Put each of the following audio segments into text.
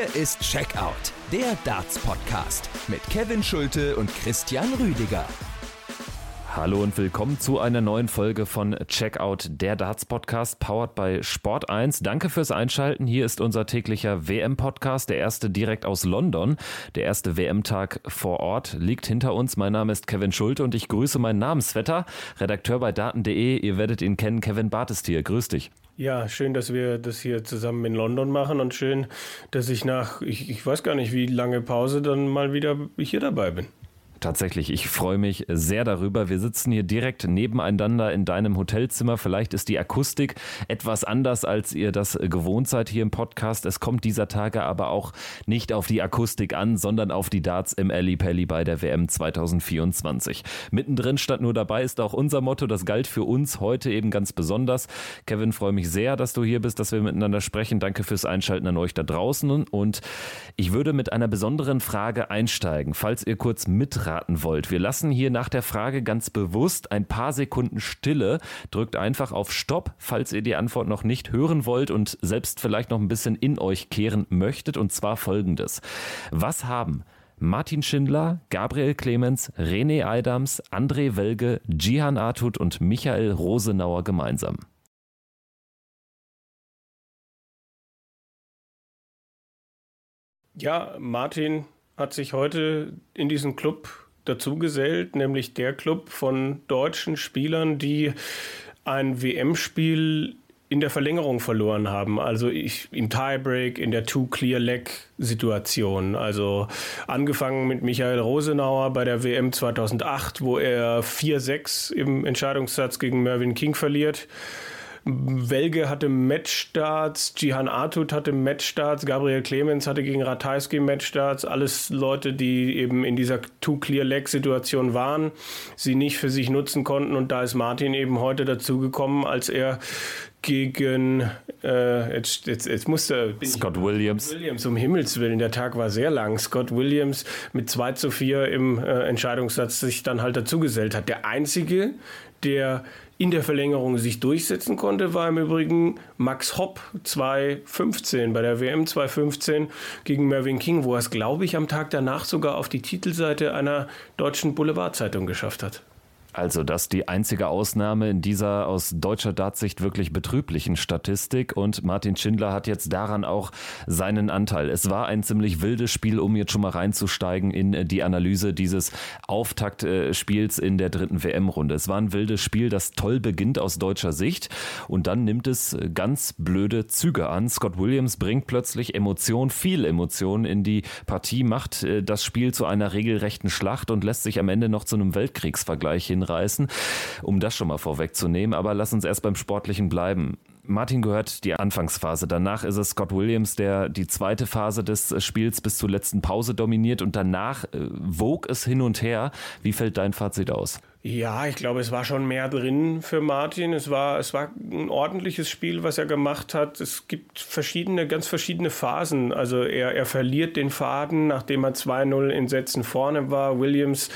Hier ist Checkout, der Darts-Podcast mit Kevin Schulte und Christian Rüdiger. Hallo und willkommen zu einer neuen Folge von Checkout, der Darts Podcast, powered by Sport 1. Danke fürs Einschalten. Hier ist unser täglicher WM-Podcast, der erste direkt aus London. Der erste WM-Tag vor Ort liegt hinter uns. Mein Name ist Kevin Schulte und ich grüße meinen Namensvetter, Redakteur bei Daten.de. Ihr werdet ihn kennen, Kevin hier. Grüß dich. Ja, schön, dass wir das hier zusammen in London machen und schön, dass ich nach, ich, ich weiß gar nicht, wie lange Pause dann mal wieder hier dabei bin. Tatsächlich, ich freue mich sehr darüber. Wir sitzen hier direkt nebeneinander in deinem Hotelzimmer. Vielleicht ist die Akustik etwas anders, als ihr das gewohnt seid hier im Podcast. Es kommt dieser Tage aber auch nicht auf die Akustik an, sondern auf die Darts im Ali Pelli bei der WM 2024. Mittendrin statt nur dabei ist auch unser Motto. Das galt für uns heute eben ganz besonders. Kevin, freue mich sehr, dass du hier bist, dass wir miteinander sprechen. Danke fürs Einschalten an euch da draußen. Und ich würde mit einer besonderen Frage einsteigen, falls ihr kurz mitraten mitraten wollt. Wir lassen hier nach der Frage ganz bewusst ein paar Sekunden Stille. Drückt einfach auf Stopp, falls ihr die Antwort noch nicht hören wollt und selbst vielleicht noch ein bisschen in euch kehren möchtet. Und zwar folgendes. Was haben Martin Schindler, Gabriel Clemens, René Eidams, André Welge, Jihan Artut und Michael Rosenauer gemeinsam? Ja, Martin hat sich heute in diesen Club dazugesellt, nämlich der Club von deutschen Spielern, die ein WM-Spiel in der Verlängerung verloren haben. Also ich, im Tiebreak, in der Two-Clear-Leg-Situation. Also angefangen mit Michael Rosenauer bei der WM 2008, wo er 4-6 im Entscheidungssatz gegen Mervyn King verliert. Welge hatte Matchstarts, Jihan Artut hatte Matchstarts, Gabriel Clemens hatte gegen Ratajski Matchstarts. Alles Leute, die eben in dieser Two-Clear-Leg-Situation waren, sie nicht für sich nutzen konnten. Und da ist Martin eben heute dazugekommen, als er gegen äh, jetzt, jetzt, jetzt musste Scott Williams. Williams, um Himmels Willen, der Tag war sehr lang. Scott Williams mit 2 zu 4 im äh, Entscheidungssatz sich dann halt dazugesellt hat. Der einzige, der in der Verlängerung sich durchsetzen konnte, war im Übrigen Max Hopp 2015 bei der WM 2015 gegen Mervyn King, wo er es, glaube ich, am Tag danach sogar auf die Titelseite einer deutschen Boulevardzeitung geschafft hat. Also das die einzige Ausnahme in dieser aus deutscher Dartsicht wirklich betrüblichen Statistik und Martin Schindler hat jetzt daran auch seinen Anteil. Es war ein ziemlich wildes Spiel, um jetzt schon mal reinzusteigen in die Analyse dieses Auftaktspiels in der dritten WM-Runde. Es war ein wildes Spiel, das toll beginnt aus deutscher Sicht und dann nimmt es ganz blöde Züge an. Scott Williams bringt plötzlich Emotion, viel Emotion in die Partie, macht äh, das Spiel zu einer regelrechten Schlacht und lässt sich am Ende noch zu einem Weltkriegsvergleich hin hinreißen, um das schon mal vorwegzunehmen. Aber lass uns erst beim Sportlichen bleiben. Martin gehört die Anfangsphase. Danach ist es Scott Williams, der die zweite Phase des Spiels bis zur letzten Pause dominiert und danach äh, wog es hin und her. Wie fällt dein Fazit aus? Ja, ich glaube, es war schon mehr drin für Martin. Es war, es war ein ordentliches Spiel, was er gemacht hat. Es gibt verschiedene, ganz verschiedene Phasen. Also er, er verliert den Faden, nachdem er 2-0 in Sätzen vorne war. Williams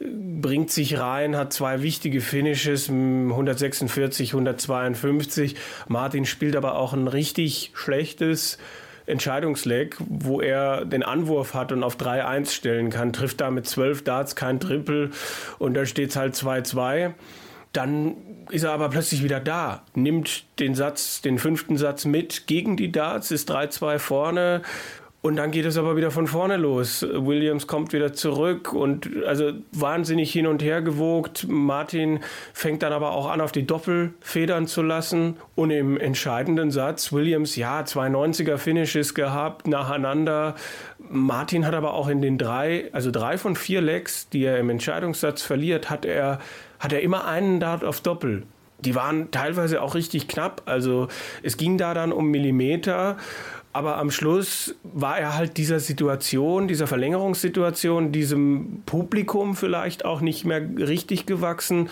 bringt sich rein, hat zwei wichtige Finishes, 146, 152. Martin spielt aber auch ein richtig schlechtes Entscheidungsleg, wo er den Anwurf hat und auf 3-1 stellen kann, trifft da mit 12 Darts kein Triple und da steht es halt 2-2. Dann ist er aber plötzlich wieder da, nimmt den Satz, den fünften Satz mit gegen die Darts, ist 3-2 vorne, und dann geht es aber wieder von vorne los. Williams kommt wieder zurück und also wahnsinnig hin und her gewogt. Martin fängt dann aber auch an, auf die Doppel federn zu lassen. Und im entscheidenden Satz, Williams, ja, zwei 90er Finishes gehabt, nacheinander. Martin hat aber auch in den drei, also drei von vier Legs, die er im Entscheidungssatz verliert, hat er, hat er immer einen Dart auf Doppel die waren teilweise auch richtig knapp. Also es ging da dann um Millimeter. Aber am Schluss war er halt dieser Situation, dieser Verlängerungssituation, diesem Publikum vielleicht auch nicht mehr richtig gewachsen.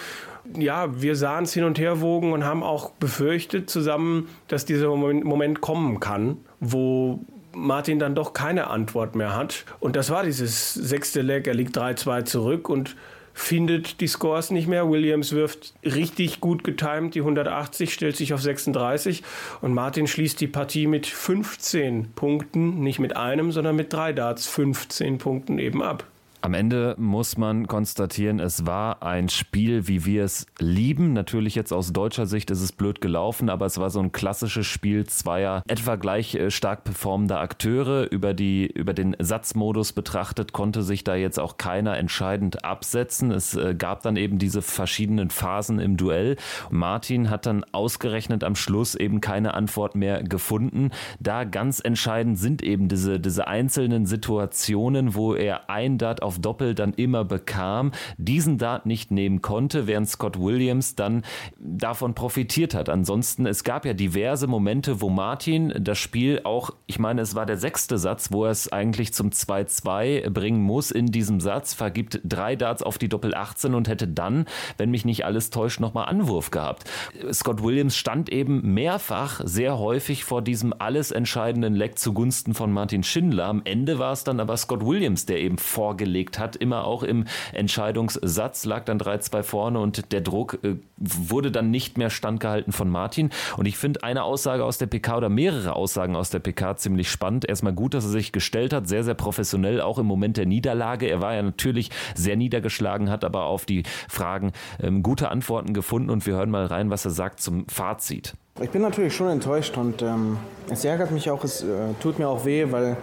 Ja, wir sahen es hin und her wogen und haben auch befürchtet zusammen, dass dieser Moment kommen kann, wo Martin dann doch keine Antwort mehr hat. Und das war dieses sechste Leg. Er liegt 3-2 zurück und findet die Scores nicht mehr. Williams wirft richtig gut getimt, die 180 stellt sich auf 36 und Martin schließt die Partie mit 15 Punkten, nicht mit einem, sondern mit drei Darts 15 Punkten eben ab. Am Ende muss man konstatieren, es war ein Spiel, wie wir es lieben. Natürlich jetzt aus deutscher Sicht ist es blöd gelaufen, aber es war so ein klassisches Spiel zweier etwa gleich äh, stark performender Akteure. Über, die, über den Satzmodus betrachtet konnte sich da jetzt auch keiner entscheidend absetzen. Es äh, gab dann eben diese verschiedenen Phasen im Duell. Martin hat dann ausgerechnet am Schluss eben keine Antwort mehr gefunden. Da ganz entscheidend sind eben diese, diese einzelnen Situationen, wo er ein Dart auf Doppel dann immer bekam, diesen Dart nicht nehmen konnte, während Scott Williams dann davon profitiert hat. Ansonsten, es gab ja diverse Momente, wo Martin das Spiel auch, ich meine, es war der sechste Satz, wo er es eigentlich zum 2-2 bringen muss in diesem Satz, vergibt drei Darts auf die Doppel 18 und hätte dann, wenn mich nicht alles täuscht, nochmal Anwurf gehabt. Scott Williams stand eben mehrfach sehr häufig vor diesem alles entscheidenden Leck zugunsten von Martin Schindler. Am Ende war es dann aber Scott Williams, der eben vorgelegt gelegt hat, immer auch im Entscheidungssatz, lag dann 3-2 vorne und der Druck äh, wurde dann nicht mehr standgehalten von Martin. Und ich finde eine Aussage aus der PK oder mehrere Aussagen aus der PK ziemlich spannend. Erstmal gut, dass er sich gestellt hat, sehr, sehr professionell, auch im Moment der Niederlage. Er war ja natürlich sehr niedergeschlagen, hat aber auf die Fragen ähm, gute Antworten gefunden und wir hören mal rein, was er sagt zum Fazit. Ich bin natürlich schon enttäuscht und ähm, es ärgert mich auch, es äh, tut mir auch weh, weil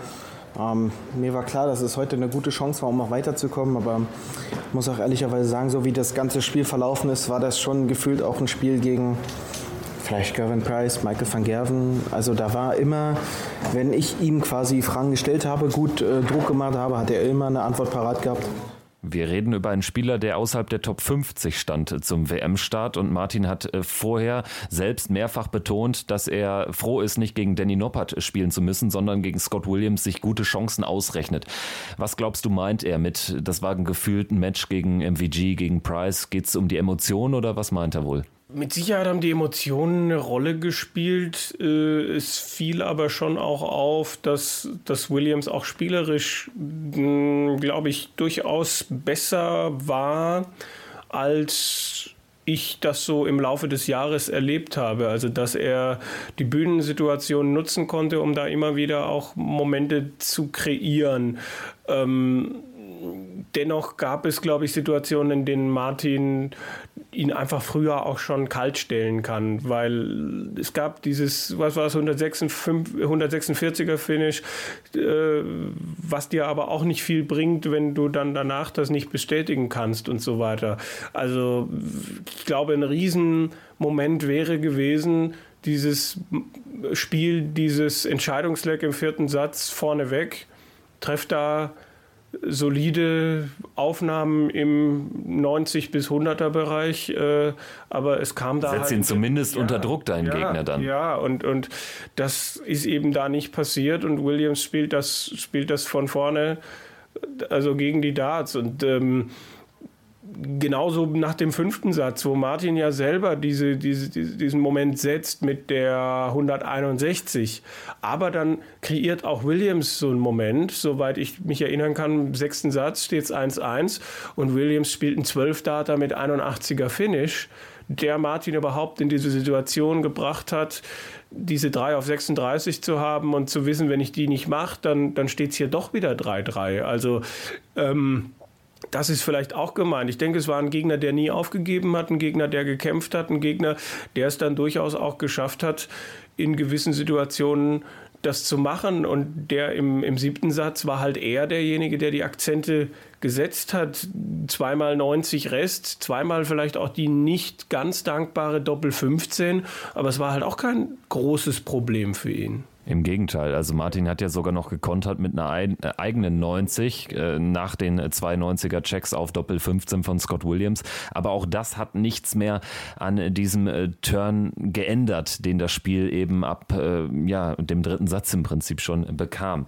ähm, mir war klar, dass es heute eine gute Chance war, um auch weiterzukommen, aber ich muss auch ehrlicherweise sagen, so wie das ganze Spiel verlaufen ist, war das schon gefühlt auch ein Spiel gegen vielleicht Gervin Price, Michael van Gerven. Also da war immer, wenn ich ihm quasi Fragen gestellt habe, gut äh, Druck gemacht habe, hat er immer eine Antwort parat gehabt. Wir reden über einen Spieler, der außerhalb der Top 50 stand zum WM-Start und Martin hat äh, vorher selbst mehrfach betont, dass er froh ist, nicht gegen Danny Noppert spielen zu müssen, sondern gegen Scott Williams sich gute Chancen ausrechnet. Was glaubst du, meint er mit, das war ein gefühlten Match gegen MVG, gegen Price? Geht es um die Emotionen oder was meint er wohl? Mit Sicherheit haben die Emotionen eine Rolle gespielt. Äh, es fiel aber schon auch auf, dass, dass Williams auch spielerisch, hm, glaube ich, durchaus besser war, als ich das so im Laufe des Jahres erlebt habe. Also, dass er die Bühnensituation nutzen konnte, um da immer wieder auch Momente zu kreieren. Ähm, dennoch gab es, glaube ich, Situationen, in denen Martin ihn einfach früher auch schon kalt stellen kann, weil es gab dieses, was war es, 146er Finish, äh, was dir aber auch nicht viel bringt, wenn du dann danach das nicht bestätigen kannst und so weiter. Also ich glaube, ein Riesenmoment wäre gewesen, dieses Spiel, dieses Entscheidungsleck im vierten Satz vorneweg, trefft da solide Aufnahmen im 90 bis 100er Bereich, äh, aber es kam da. Setzt halt, ihn zumindest ja, unter Druck, dein ja, Gegner dann. Ja, und, und das ist eben da nicht passiert und Williams spielt das, spielt das von vorne, also gegen die Darts und ähm, genauso nach dem fünften Satz, wo Martin ja selber diese, diese, diesen Moment setzt mit der 161. Aber dann kreiert auch Williams so einen Moment, soweit ich mich erinnern kann, im sechsten Satz steht es 1-1 und Williams spielt einen 12-Data mit 81er Finish, der Martin überhaupt in diese Situation gebracht hat, diese 3 auf 36 zu haben und zu wissen, wenn ich die nicht mache, dann, dann steht es hier doch wieder 3-3. Also ähm, das ist vielleicht auch gemeint. Ich denke, es war ein Gegner, der nie aufgegeben hat, ein Gegner, der gekämpft hat, ein Gegner, der es dann durchaus auch geschafft hat, in gewissen Situationen das zu machen. Und der im, im siebten Satz war halt eher derjenige, der die Akzente gesetzt hat. Zweimal 90 Rest, zweimal vielleicht auch die nicht ganz dankbare Doppel 15. Aber es war halt auch kein großes Problem für ihn. Im Gegenteil, also Martin hat ja sogar noch gekontert mit einer äh, eigenen 90 äh, nach den 92er Checks auf Doppel 15 von Scott Williams. Aber auch das hat nichts mehr an diesem äh, Turn geändert, den das Spiel eben ab äh, ja, dem dritten Satz im Prinzip schon bekam.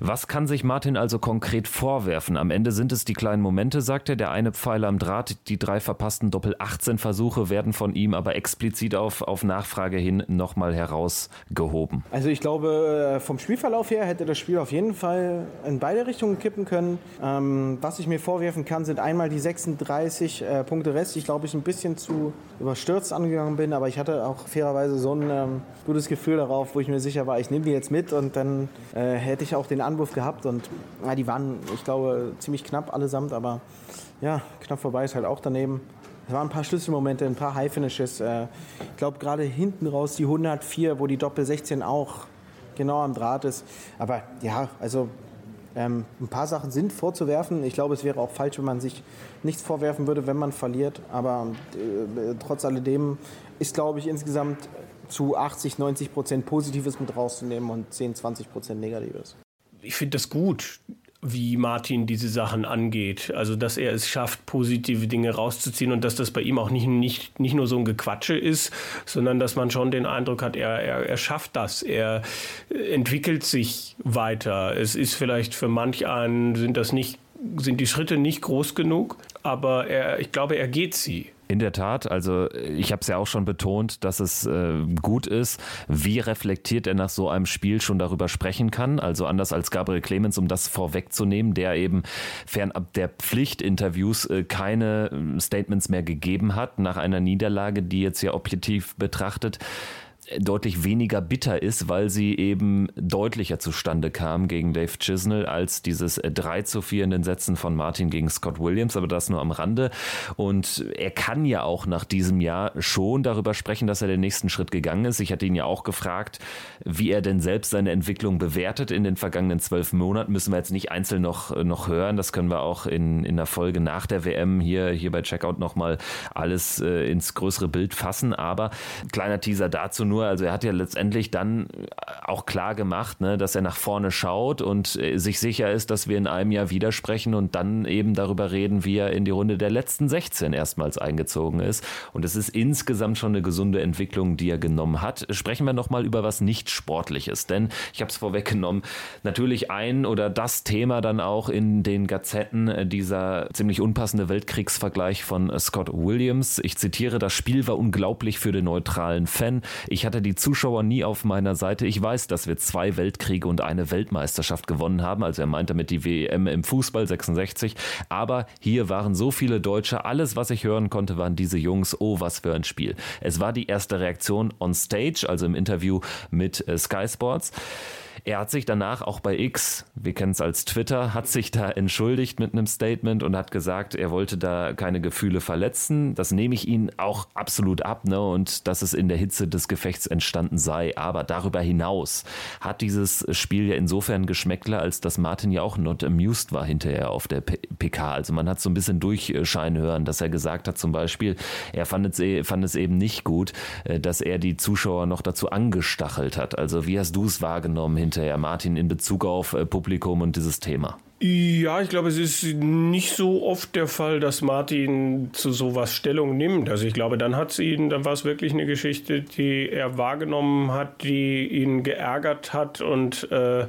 Was kann sich Martin also konkret vorwerfen? Am Ende sind es die kleinen Momente, sagt er. Der eine Pfeiler am Draht, die drei verpassten Doppel-18-Versuche werden von ihm aber explizit auf, auf Nachfrage hin nochmal herausgehoben. Also ich glaube, äh, vom Spielverlauf her hätte das Spiel auf jeden Fall in beide Richtungen kippen können. Ähm, was ich mir vorwerfen kann, sind einmal die 36 äh, Punkte Rest. Ich glaube, ich ein bisschen zu überstürzt angegangen bin, aber ich hatte auch fairerweise so ein ähm, gutes Gefühl darauf, wo ich mir sicher war, ich nehme die jetzt mit und dann äh, hätte ich auch den Anwurf gehabt und ja, die waren, ich glaube, ziemlich knapp allesamt, aber ja, knapp vorbei ist halt auch daneben. Es waren ein paar Schlüsselmomente, ein paar High-Finishes. Äh, ich glaube, gerade hinten raus die 104, wo die Doppel 16 auch genau am Draht ist. Aber ja, also ähm, ein paar Sachen sind vorzuwerfen. Ich glaube, es wäre auch falsch, wenn man sich nichts vorwerfen würde, wenn man verliert. Aber äh, trotz alledem ist, glaube ich, insgesamt zu 80, 90 Prozent Positives mit rauszunehmen und 10, 20 Prozent Negatives. Ich finde das gut, wie Martin diese Sachen angeht. Also, dass er es schafft, positive Dinge rauszuziehen und dass das bei ihm auch nicht, nicht, nicht nur so ein Gequatsche ist, sondern dass man schon den Eindruck hat, er, er, er schafft das. Er entwickelt sich weiter. Es ist vielleicht für manch einen, sind das nicht, sind die Schritte nicht groß genug, aber er, ich glaube, er geht sie. In der Tat, also ich habe es ja auch schon betont, dass es äh, gut ist, wie reflektiert er nach so einem Spiel schon darüber sprechen kann. Also anders als Gabriel Clemens, um das vorwegzunehmen, der eben fernab der Pflichtinterviews äh, keine äh, Statements mehr gegeben hat nach einer Niederlage, die jetzt ja objektiv betrachtet deutlich weniger bitter ist, weil sie eben deutlicher zustande kam gegen Dave Chisnell als dieses 3 zu 4 in den Sätzen von Martin gegen Scott Williams, aber das nur am Rande. Und er kann ja auch nach diesem Jahr schon darüber sprechen, dass er den nächsten Schritt gegangen ist. Ich hatte ihn ja auch gefragt, wie er denn selbst seine Entwicklung bewertet in den vergangenen zwölf Monaten. Müssen wir jetzt nicht einzeln noch, noch hören. Das können wir auch in, in der Folge nach der WM hier, hier bei Checkout nochmal alles äh, ins größere Bild fassen. Aber kleiner Teaser dazu nur nur. Also er hat ja letztendlich dann auch klar gemacht, ne, dass er nach vorne schaut und äh, sich sicher ist, dass wir in einem Jahr widersprechen und dann eben darüber reden, wie er in die Runde der letzten 16 erstmals eingezogen ist. Und es ist insgesamt schon eine gesunde Entwicklung, die er genommen hat. Sprechen wir nochmal über was nicht Sportliches, denn ich habe es vorweggenommen, natürlich ein oder das Thema dann auch in den Gazetten äh, dieser ziemlich unpassende Weltkriegsvergleich von Scott Williams. Ich zitiere, das Spiel war unglaublich für den neutralen Fan. Ich hatte die Zuschauer nie auf meiner Seite. Ich weiß, dass wir zwei Weltkriege und eine Weltmeisterschaft gewonnen haben. Also er meint damit die WM im Fußball 66. Aber hier waren so viele Deutsche. Alles, was ich hören konnte, waren diese Jungs. Oh, was für ein Spiel. Es war die erste Reaktion on stage, also im Interview mit äh, Sky Sports. Er hat sich danach auch bei X, wir kennen es als Twitter, hat sich da entschuldigt mit einem Statement und hat gesagt, er wollte da keine Gefühle verletzen. Das nehme ich ihn auch absolut ab, ne? Und dass es in der Hitze des Gefechts entstanden sei. Aber darüber hinaus hat dieses Spiel ja insofern Geschmäckler, als dass Martin ja auch not amused war hinterher auf der PK. Also man hat so ein bisschen durchscheinen hören, dass er gesagt hat, zum Beispiel, er fand es, e, fand es eben nicht gut, äh, dass er die Zuschauer noch dazu angestachelt hat. Also wie hast du es wahrgenommen hinterher, Martin, in Bezug auf äh, Publikum und dieses Thema? Ja, ich glaube, es ist nicht so oft der Fall, dass Martin zu sowas Stellung nimmt. Also ich glaube, dann hat es ihn, dann war es wirklich eine Geschichte, die er wahrgenommen hat, die ihn geärgert hat und äh,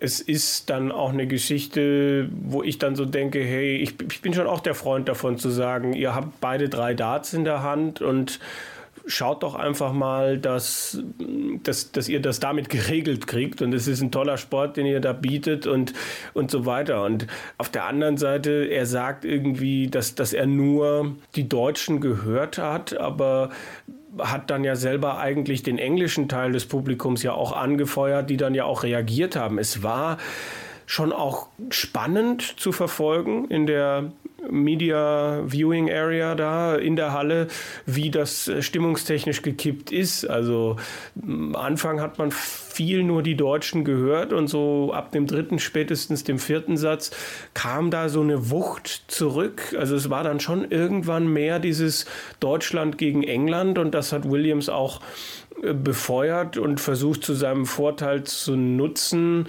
es ist dann auch eine Geschichte, wo ich dann so denke, hey, ich, ich bin schon auch der Freund davon zu sagen, ihr habt beide drei Darts in der Hand und schaut doch einfach mal, dass, dass, dass ihr das damit geregelt kriegt. Und es ist ein toller Sport, den ihr da bietet und, und so weiter. Und auf der anderen Seite, er sagt irgendwie, dass, dass er nur die Deutschen gehört hat, aber hat dann ja selber eigentlich den englischen Teil des Publikums ja auch angefeuert, die dann ja auch reagiert haben. Es war schon auch spannend zu verfolgen in der Media Viewing Area da in der Halle, wie das äh, stimmungstechnisch gekippt ist. Also am Anfang hat man viel nur die Deutschen gehört und so ab dem dritten, spätestens dem vierten Satz kam da so eine Wucht zurück. Also es war dann schon irgendwann mehr dieses Deutschland gegen England und das hat Williams auch äh, befeuert und versucht zu seinem Vorteil zu nutzen.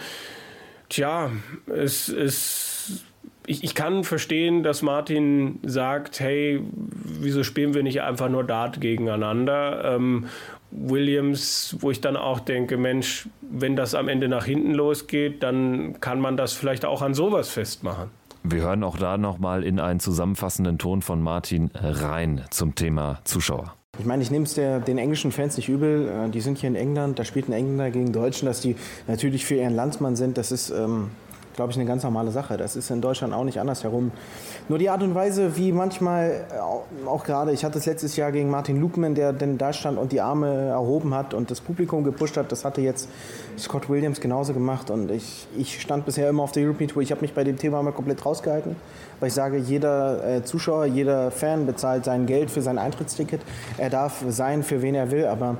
Tja, es ist ich, ich kann verstehen, dass Martin sagt, hey, wieso spielen wir nicht einfach nur Dart gegeneinander? Ähm, Williams, wo ich dann auch denke, Mensch, wenn das am Ende nach hinten losgeht, dann kann man das vielleicht auch an sowas festmachen. Wir hören auch da nochmal in einen zusammenfassenden Ton von Martin rein zum Thema Zuschauer. Ich meine, ich nehme es den englischen Fans nicht übel. Äh, die sind hier in England, da spielt ein Engländer gegen Deutschen, dass die natürlich für ihren Landsmann sind. Das ist ähm, glaube ich, eine ganz normale Sache. Das ist in Deutschland auch nicht anders herum. Nur die Art und Weise, wie manchmal, äh, auch gerade, ich hatte es letztes Jahr gegen Martin Lukman, der denn da stand und die Arme erhoben hat und das Publikum gepusht hat, das hatte jetzt Scott Williams genauso gemacht. Und ich, ich stand bisher immer auf der European Tour. Ich habe mich bei dem Thema mal komplett rausgehalten, weil ich sage, jeder äh, Zuschauer, jeder Fan bezahlt sein Geld für sein Eintrittsticket. Er darf sein, für wen er will, aber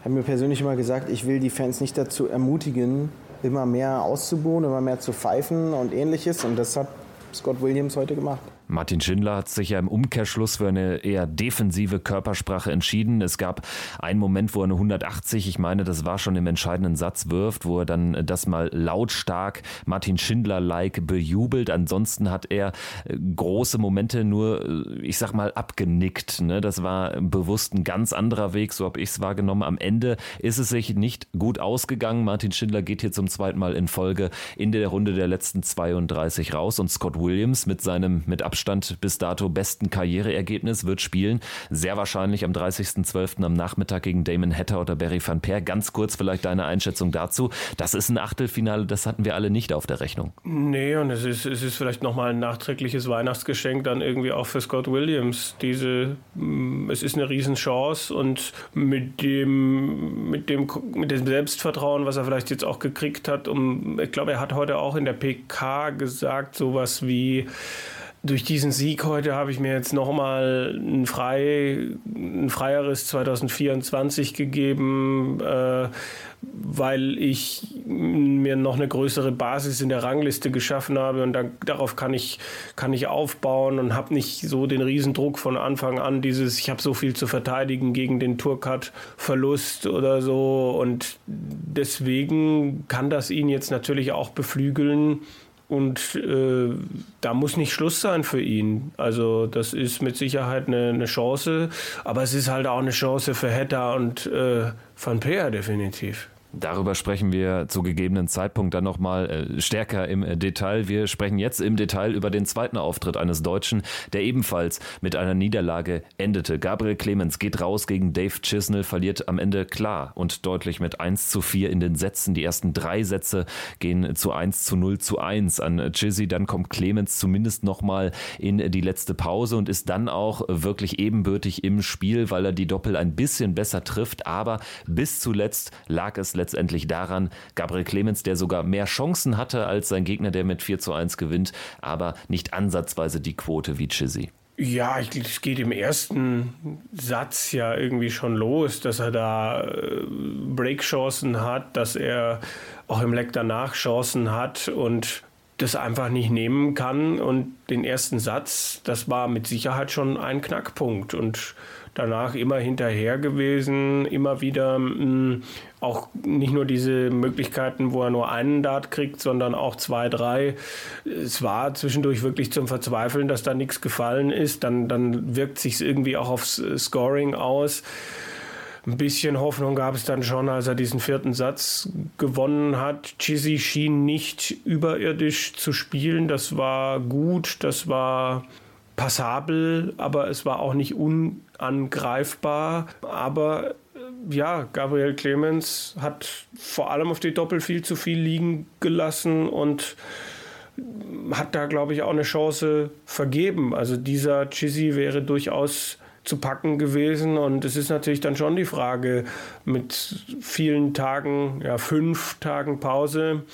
ich habe mir persönlich immer gesagt, ich will die Fans nicht dazu ermutigen, immer mehr auszubuhen, immer mehr zu pfeifen und ähnliches. Und das hat Scott Williams heute gemacht. Martin Schindler hat sich ja im Umkehrschluss für eine eher defensive Körpersprache entschieden. Es gab einen Moment, wo er eine 180, ich meine, das war schon im entscheidenden Satz, wirft, wo er dann das mal lautstark Martin Schindler-like bejubelt. Ansonsten hat er äh, große Momente nur, äh, ich sag mal, abgenickt. Ne? Das war bewusst ein ganz anderer Weg, so habe ich es wahrgenommen. Am Ende ist es sich nicht gut ausgegangen. Martin Schindler geht hier zum zweiten Mal in Folge in der Runde der letzten 32 raus und Scott Williams mit seinem mit Abstand Abstand bis dato besten Karriereergebnis wird spielen. Sehr wahrscheinlich am 30.12. am Nachmittag gegen Damon Hatter oder Barry van Peer. Ganz kurz vielleicht deine Einschätzung dazu. Das ist ein Achtelfinale, das hatten wir alle nicht auf der Rechnung. Nee, und es ist, es ist vielleicht nochmal ein nachträgliches Weihnachtsgeschenk dann irgendwie auch für Scott Williams. Diese, mm, es ist eine Riesenchance und mit dem, mit dem, mit dem Selbstvertrauen, was er vielleicht jetzt auch gekriegt hat, um, ich glaube, er hat heute auch in der PK gesagt, sowas wie, durch diesen Sieg heute habe ich mir jetzt nochmal ein, frei, ein freieres 2024 gegeben, äh, weil ich mir noch eine größere Basis in der Rangliste geschaffen habe und da, darauf kann ich, kann ich aufbauen und habe nicht so den Riesendruck von Anfang an, dieses, ich habe so viel zu verteidigen gegen den Tourcard-Verlust oder so. Und deswegen kann das ihn jetzt natürlich auch beflügeln, und äh, da muss nicht Schluss sein für ihn. Also das ist mit Sicherheit eine, eine Chance, aber es ist halt auch eine Chance für Hedda und äh, Van Peer definitiv. Darüber sprechen wir zu gegebenen Zeitpunkt dann nochmal äh, stärker im äh, Detail. Wir sprechen jetzt im Detail über den zweiten Auftritt eines Deutschen, der ebenfalls mit einer Niederlage endete. Gabriel Clemens geht raus gegen Dave Chisnell, verliert am Ende klar und deutlich mit 1 zu 4 in den Sätzen. Die ersten drei Sätze gehen zu 1 zu 0 zu 1 an Chizzy. Dann kommt Clemens zumindest nochmal in die letzte Pause und ist dann auch wirklich ebenbürtig im Spiel, weil er die Doppel ein bisschen besser trifft. Aber bis zuletzt lag es letztendlich daran, Gabriel Clemens, der sogar mehr Chancen hatte als sein Gegner, der mit 4 zu 1 gewinnt, aber nicht ansatzweise die Quote wie Chizzy. Ja, ich, es geht im ersten Satz ja irgendwie schon los, dass er da äh, Breakchancen hat, dass er auch im Leck danach Chancen hat und das einfach nicht nehmen kann. Und den ersten Satz, das war mit Sicherheit schon ein Knackpunkt. Und danach immer hinterher gewesen, immer wieder mh, mm, auch nicht nur diese Möglichkeiten, wo er nur einen Dart kriegt, sondern auch zwei, drei. Es war zwischendurch wirklich zum Verzweifeln, dass da nichts gefallen ist. Dann, dann wirkt sich irgendwie auch aufs Scoring aus. Ein bisschen Hoffnung gab es dann schon, als er diesen vierten Satz gewonnen hat. Chizzy schien nicht überirdisch zu spielen. Das war gut, das war passabel, aber es war auch nicht unangreifbar. Aber äh, ja, Gabriel Clemens hat vor allem auf die Doppel viel zu viel liegen gelassen und hat da, glaube ich, auch eine Chance vergeben. Also dieser Chizzy wäre durchaus zu packen gewesen. Und es ist natürlich dann schon die Frage mit vielen Tagen, ja, fünf Tagen Pause,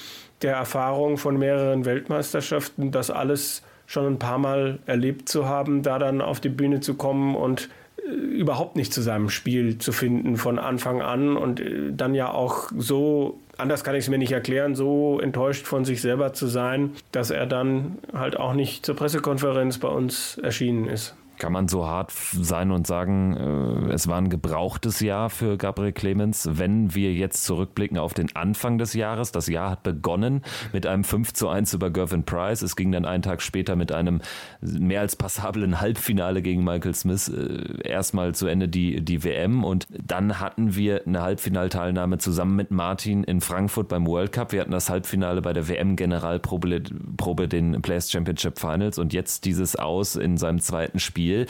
der Erfahrung von mehreren Weltmeisterschaften, das alles schon ein paar Mal erlebt zu haben, da dann auf die Bühne zu kommen und äh, überhaupt nicht zu seinem Spiel zu finden von Anfang an und äh, dann ja auch so, anders kann ich es mir nicht erklären, so enttäuscht von sich selber zu sein, dass er dann halt auch nicht zur Pressekonferenz bei uns erschienen ist. Kann man so hart sein und sagen, äh, es war ein gebrauchtes Jahr für Gabriel Clemens, wenn wir jetzt zurückblicken auf den Anfang des Jahres. Das Jahr hat begonnen mit einem 5 zu 1 über Gervin Price. Es ging dann einen Tag später mit einem mehr als passablen Halbfinale gegen Michael Smith äh, erstmal zu Ende die, die WM. Und dann hatten wir eine Halbfinalteilnahme zusammen mit Martin in Frankfurt beim World Cup. Wir hatten das Halbfinale bei der WM-Generalprobe, Probe, den Players Championship Finals und jetzt dieses Aus in seinem zweiten Spiel Spiel.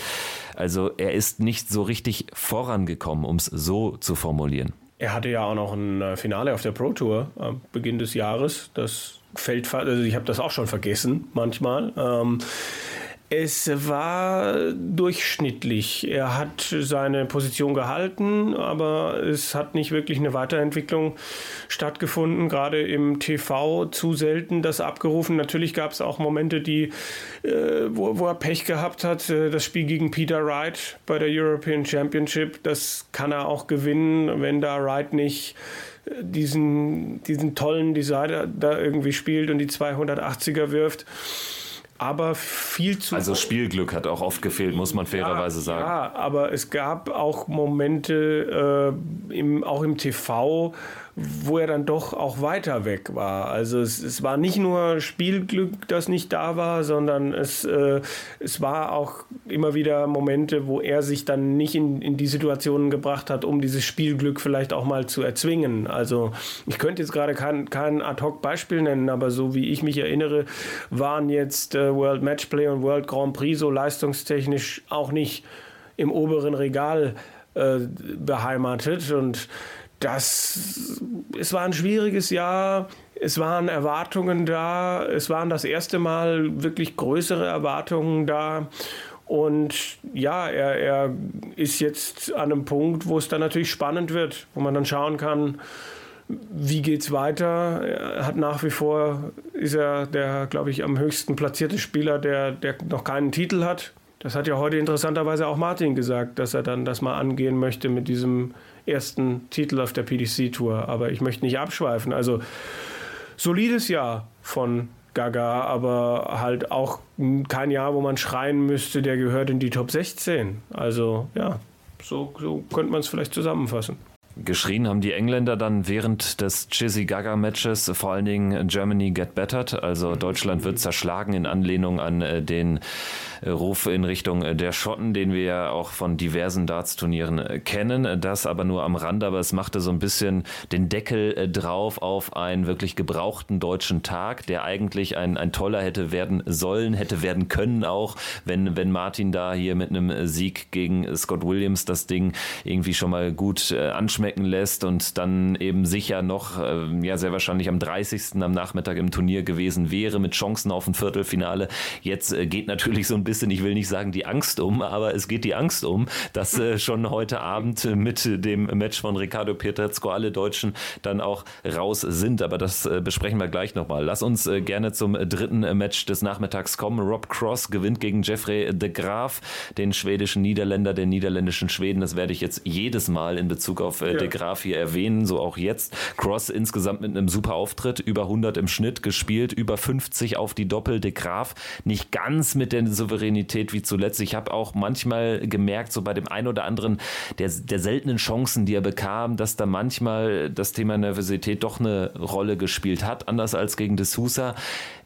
Also er ist nicht so richtig vorangekommen, um es so zu formulieren. Er hatte ja auch noch ein äh, Finale auf der Pro Tour am Beginn des Jahres. Das fällt, also ich habe das auch schon vergessen manchmal. Ähm, es war durchschnittlich. Er hat seine Position gehalten, aber es hat nicht wirklich eine Weiterentwicklung stattgefunden. Gerade im TV zu selten das abgerufen. Natürlich gab es auch Momente, die, äh, wo, wo, er Pech gehabt hat. Äh, das Spiel gegen Peter Wright bei der European Championship, das kann er auch gewinnen, wenn da Wright nicht äh, diesen, diesen tollen Designer da irgendwie spielt und die 280er wirft aber viel zu. Also Spielglück hat auch oft gefehlt, muss man fairerweise ja, sagen. Ja, aber es gab auch Momente, äh, im, auch im TV, wo er dann doch auch weiter weg war. Also es, es war nicht nur Spielglück, das nicht da war, sondern es, äh, es war auch immer wieder Momente, wo er sich dann nicht in, in die Situationen gebracht hat, um dieses Spielglück vielleicht auch mal zu erzwingen. Also ich könnte jetzt gerade kein, kein Ad-Hoc-Beispiel nennen, aber so wie ich mich erinnere, waren jetzt äh, World Matchplay und World Grand Prix so leistungstechnisch auch nicht im oberen Regal äh, beheimatet und das, es war ein schwieriges Jahr. Es waren Erwartungen da. Es waren das erste Mal wirklich größere Erwartungen da. Und ja, er, er ist jetzt an einem Punkt, wo es dann natürlich spannend wird, wo man dann schauen kann, wie geht es weiter? Er hat nach wie vor, ist er der, glaube ich, am höchsten platzierte Spieler, der, der noch keinen Titel hat. Das hat ja heute interessanterweise auch Martin gesagt, dass er dann das mal angehen möchte mit diesem ersten Titel auf der PDC-Tour. Aber ich möchte nicht abschweifen. Also solides Jahr von Gaga, aber halt auch kein Jahr, wo man schreien müsste, der gehört in die Top 16. Also ja, so, so könnte man es vielleicht zusammenfassen. Geschrien haben die Engländer dann während des Chizzy Gaga Matches vor allen Dingen Germany Get Bettered, also Deutschland wird zerschlagen in Anlehnung an äh, den Ruf in Richtung äh, der Schotten, den wir ja auch von diversen Darts-Turnieren kennen. Das aber nur am Rand, aber es machte so ein bisschen den Deckel drauf auf einen wirklich gebrauchten deutschen Tag, der eigentlich ein, ein toller hätte werden sollen, hätte werden können auch, wenn, wenn Martin da hier mit einem Sieg gegen Scott Williams das Ding irgendwie schon mal gut anschmeckt schmecken lässt und dann eben sicher noch, äh, ja, sehr wahrscheinlich am 30. am Nachmittag im Turnier gewesen wäre mit Chancen auf ein Viertelfinale. Jetzt äh, geht natürlich so ein bisschen, ich will nicht sagen die Angst um, aber es geht die Angst um, dass äh, schon heute Abend mit dem Match von Ricardo Pietrezco alle Deutschen dann auch raus sind. Aber das äh, besprechen wir gleich nochmal. Lass uns äh, gerne zum dritten Match des Nachmittags kommen. Rob Cross gewinnt gegen Jeffrey de Graaf, den schwedischen Niederländer, den niederländischen Schweden. Das werde ich jetzt jedes Mal in Bezug auf äh, ja. de Graaf hier erwähnen, so auch jetzt. Cross insgesamt mit einem super Auftritt, über 100 im Schnitt gespielt, über 50 auf die Doppel. De Graaf nicht ganz mit der Souveränität wie zuletzt. Ich habe auch manchmal gemerkt, so bei dem einen oder anderen der, der seltenen Chancen, die er bekam, dass da manchmal das Thema Nervosität doch eine Rolle gespielt hat, anders als gegen De Sousa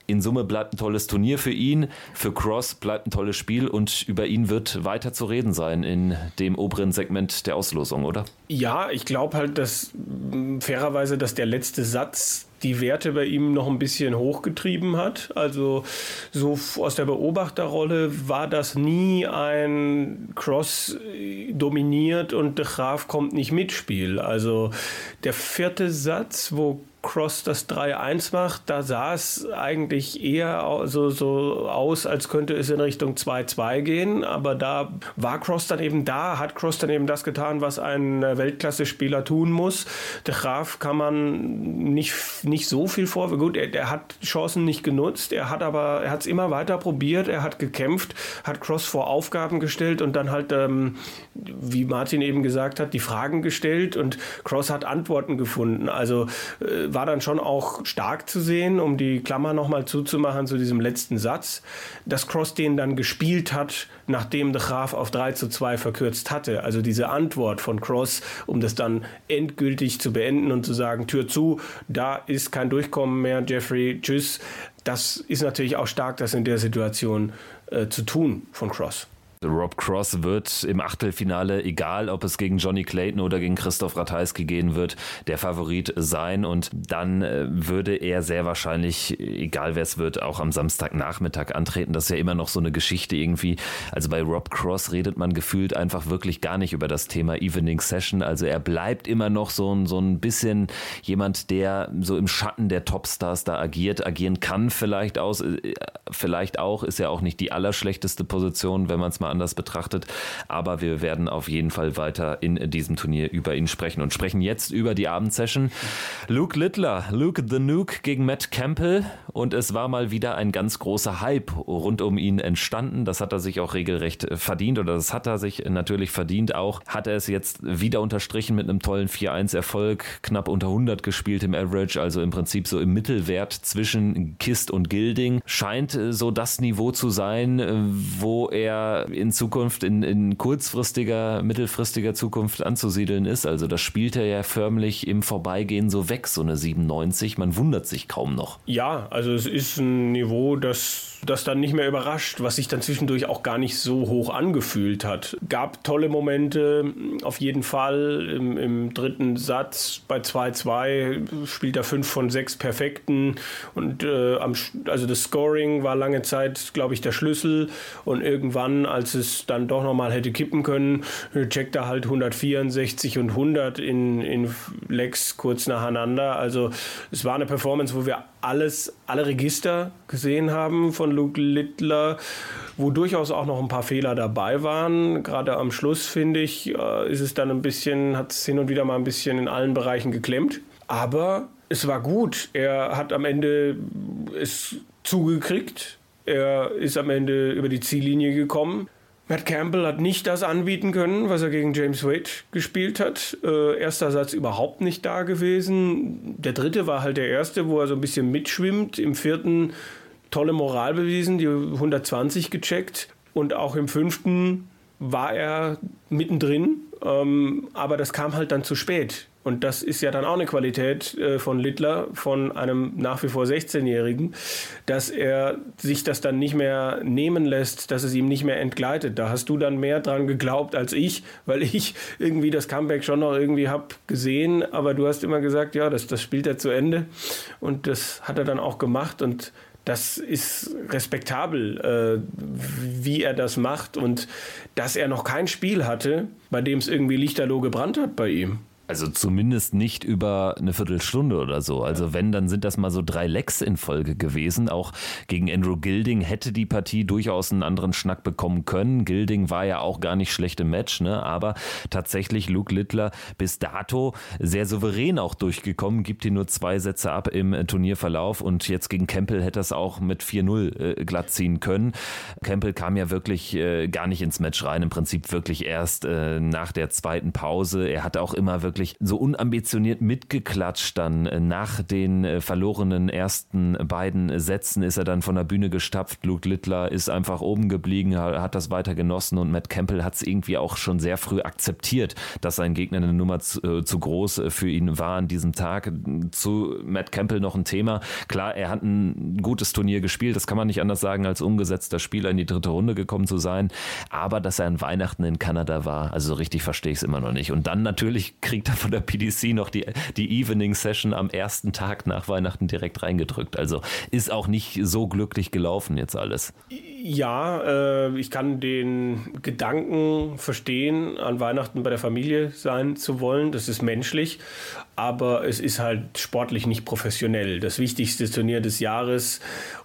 in Summe bleibt ein tolles Turnier für ihn. Für Cross bleibt ein tolles Spiel und über ihn wird weiter zu reden sein in dem oberen Segment der Auslosung, oder? Ja, ich glaube halt, dass fairerweise, dass der letzte Satz die Werte bei ihm noch ein bisschen hochgetrieben hat. Also so aus der Beobachterrolle war das nie ein Cross dominiert und de Graaf kommt nicht mit Spiel. Also der vierte Satz, wo Cross das 3-1 macht, da sah es eigentlich eher so, so aus, als könnte es in Richtung 2-2 gehen. Aber da war Cross dann eben da, hat Cross dann eben das getan, was ein Weltklasse-Spieler tun muss. Der Graf kann man nicht, nicht so viel vor. Gut, er, er hat Chancen nicht genutzt, er hat aber, er hat es immer weiter probiert, er hat gekämpft, hat Cross vor Aufgaben gestellt und dann halt, ähm, wie Martin eben gesagt hat, die Fragen gestellt und Cross hat Antworten gefunden. Also äh, war dann schon auch stark zu sehen, um die Klammer nochmal zuzumachen zu diesem letzten Satz, dass Cross den dann gespielt hat, nachdem de Graaf auf 3 zu 2 verkürzt hatte. Also diese Antwort von Cross, um das dann endgültig zu beenden und zu sagen, Tür zu, da ist kein Durchkommen mehr, Jeffrey, tschüss. Das ist natürlich auch stark, das in der Situation äh, zu tun von Cross. Rob Cross wird im Achtelfinale, egal ob es gegen Johnny Clayton oder gegen Christoph Ratajski gehen wird, der Favorit sein und dann äh, würde er sehr wahrscheinlich, egal wer es wird, auch am Samstagnachmittag antreten. Das ist ja immer noch so eine Geschichte irgendwie. Also bei Rob Cross redet man gefühlt einfach wirklich gar nicht über das Thema Evening Session. Also er bleibt immer noch so ein, so ein bisschen jemand, der so im Schatten der Topstars da agiert, agieren kann vielleicht aus, äh, vielleicht auch, ist ja auch nicht die allerschlechteste Position, wenn man es mal anders betrachtet. Aber wir werden auf jeden Fall weiter in diesem Turnier über ihn sprechen und sprechen jetzt über die Abendsession. Luke Littler, Luke the Nuke gegen Matt Campbell und es war mal wieder ein ganz großer Hype rund um ihn entstanden. Das hat er sich auch regelrecht verdient oder das hat er sich natürlich verdient auch. Hat er es jetzt wieder unterstrichen mit einem tollen 4-1-Erfolg, knapp unter 100 gespielt im Average, also im Prinzip so im Mittelwert zwischen Kist und Gilding. Scheint so das Niveau zu sein, wo er in Zukunft, in, in kurzfristiger, mittelfristiger Zukunft anzusiedeln ist. Also das spielt er ja förmlich im Vorbeigehen so weg, so eine 97. Man wundert sich kaum noch. Ja, also es ist ein Niveau, das das dann nicht mehr überrascht, was sich dann zwischendurch auch gar nicht so hoch angefühlt hat. Gab tolle Momente, auf jeden Fall. Im, im dritten Satz bei 2-2 spielt er 5 von 6 perfekten und äh, am, also das Scoring war lange Zeit, glaube ich, der Schlüssel und irgendwann, als es dann doch nochmal hätte kippen können, checkt er halt 164 und 100 in, in Lex kurz nacheinander. Also es war eine Performance, wo wir alles, alle Register gesehen haben von Luke Littler, wo durchaus auch noch ein paar Fehler dabei waren. Gerade am Schluss, finde ich, äh, ist es dann ein bisschen, hat es hin und wieder mal ein bisschen in allen Bereichen geklemmt. Aber es war gut. Er hat am Ende es zugekriegt. Er ist am Ende über die Ziellinie gekommen. Matt Campbell hat nicht das anbieten können, was er gegen James Wade gespielt hat. Äh, erster Satz überhaupt nicht da gewesen. Der dritte war halt der erste, wo er so ein bisschen mitschwimmt. Im vierten tolle Moral bewiesen, die 120 gecheckt. Und auch im fünften war er mittendrin. Ähm, aber das kam halt dann zu spät. Und das ist ja dann auch eine Qualität äh, von Littler, von einem nach wie vor 16-Jährigen, dass er sich das dann nicht mehr nehmen lässt, dass es ihm nicht mehr entgleitet. Da hast du dann mehr dran geglaubt als ich, weil ich irgendwie das Comeback schon noch irgendwie habe gesehen, aber du hast immer gesagt, ja, das, das spielt er zu Ende und das hat er dann auch gemacht und das ist respektabel, äh, wie er das macht und dass er noch kein Spiel hatte, bei dem es irgendwie lichterloh gebrannt hat bei ihm. Also zumindest nicht über eine Viertelstunde oder so. Also wenn, dann sind das mal so drei Lecks in Folge gewesen. Auch gegen Andrew Gilding hätte die Partie durchaus einen anderen Schnack bekommen können. Gilding war ja auch gar nicht schlecht im Match, ne? aber tatsächlich Luke Littler bis dato sehr souverän auch durchgekommen, gibt hier nur zwei Sätze ab im Turnierverlauf und jetzt gegen Campbell hätte es auch mit 4-0 äh, glatt ziehen können. Campbell kam ja wirklich äh, gar nicht ins Match rein, im Prinzip wirklich erst äh, nach der zweiten Pause. Er hatte auch immer wirklich wirklich so unambitioniert mitgeklatscht dann. Äh, nach den äh, verlorenen ersten beiden Sätzen ist er dann von der Bühne gestapft. Luke Littler ist einfach oben geblieben, hat das weiter genossen und Matt Campbell hat es irgendwie auch schon sehr früh akzeptiert, dass sein Gegner eine Nummer zu, äh, zu groß für ihn war an diesem Tag. Zu Matt Campbell noch ein Thema. Klar, er hat ein gutes Turnier gespielt, das kann man nicht anders sagen, als umgesetzter Spieler in die dritte Runde gekommen zu sein. Aber dass er an Weihnachten in Kanada war, also richtig verstehe ich es immer noch nicht. Und dann natürlich kriegt er von der PDC noch die, die Evening Session am ersten Tag nach Weihnachten direkt reingedrückt. Also ist auch nicht so glücklich gelaufen jetzt alles. Ja, äh, ich kann den Gedanken verstehen, an Weihnachten bei der Familie sein zu wollen. Das ist menschlich, aber es ist halt sportlich nicht professionell. Das wichtigste Turnier des Jahres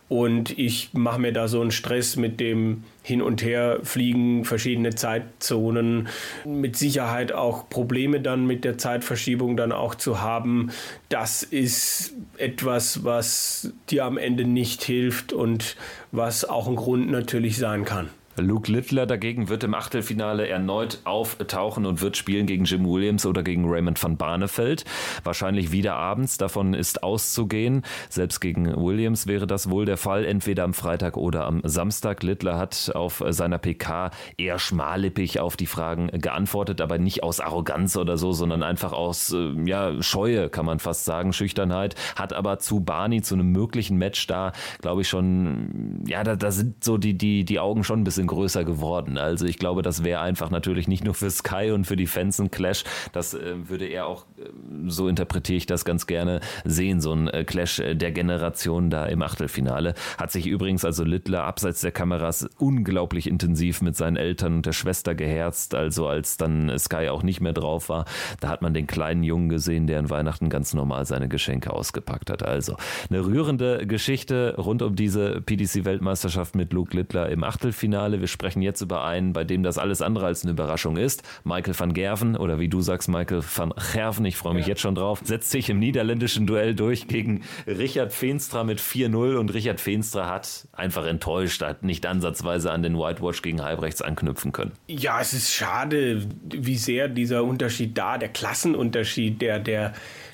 und ich mache mir da so einen Stress mit dem Hin- und Herfliegen, verschiedene Zeitzonen, mit Sicherheit auch Probleme dann mit der Zeitverschiebung dann auch zu haben. Das ist etwas, was dir am Ende nicht hilft und was auch ein Grund natürlich sein kann. Luke Littler dagegen wird im Achtelfinale erneut auftauchen und wird spielen gegen Jim Williams oder gegen Raymond van Barneveld. Wahrscheinlich wieder abends, davon ist auszugehen. Selbst gegen Williams wäre das wohl der Fall, entweder am Freitag oder am Samstag. Littler hat auf seiner PK eher schmallippig auf die Fragen geantwortet, aber nicht aus Arroganz oder so, sondern einfach aus äh, ja, Scheue, kann man fast sagen, Schüchternheit. Hat aber zu Barney, zu einem möglichen Match da, glaube ich schon, ja, da, da sind so die, die, die Augen schon ein bisschen bisschen größer geworden. Also ich glaube, das wäre einfach natürlich nicht nur für Sky und für die Fans ein Clash. Das äh, würde er auch, äh, so interpretiere ich das ganz gerne, sehen, so ein äh, Clash der Generation da im Achtelfinale. Hat sich übrigens also Littler abseits der Kameras unglaublich intensiv mit seinen Eltern und der Schwester geherzt. Also als dann Sky auch nicht mehr drauf war, da hat man den kleinen Jungen gesehen, der an Weihnachten ganz normal seine Geschenke ausgepackt hat. Also eine rührende Geschichte rund um diese PDC-Weltmeisterschaft mit Luke Littler im Achtelfinale. Wir sprechen jetzt über einen, bei dem das alles andere als eine Überraschung ist. Michael van Gerven oder wie du sagst, Michael van Gerven, ich freue mich ja. jetzt schon drauf, setzt sich im niederländischen Duell durch gegen Richard Feenstra mit 4-0 und Richard Feenstra hat einfach enttäuscht, hat nicht ansatzweise an den Whitewash gegen Halbrechts anknüpfen können. Ja, es ist schade, wie sehr dieser Unterschied da, der Klassenunterschied, der, der,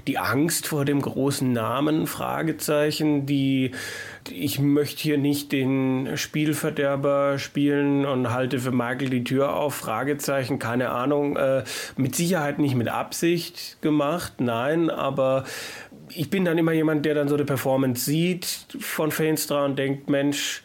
die Angst vor dem großen Namen, Fragezeichen, die ich möchte hier nicht den Spielverderber spielen und halte für Michael die Tür auf, Fragezeichen, keine Ahnung, äh, mit Sicherheit nicht mit Absicht gemacht, nein, aber ich bin dann immer jemand, der dann so eine Performance sieht von Feenstra und denkt, Mensch,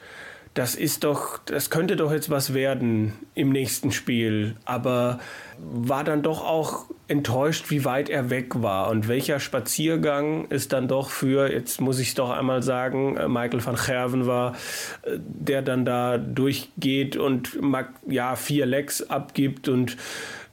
das ist doch, das könnte doch jetzt was werden im nächsten Spiel. Aber war dann doch auch enttäuscht, wie weit er weg war und welcher Spaziergang es dann doch für, jetzt muss ich es doch einmal sagen, äh, Michael van Gerven war, äh, der dann da durchgeht und ja, vier Lecks abgibt und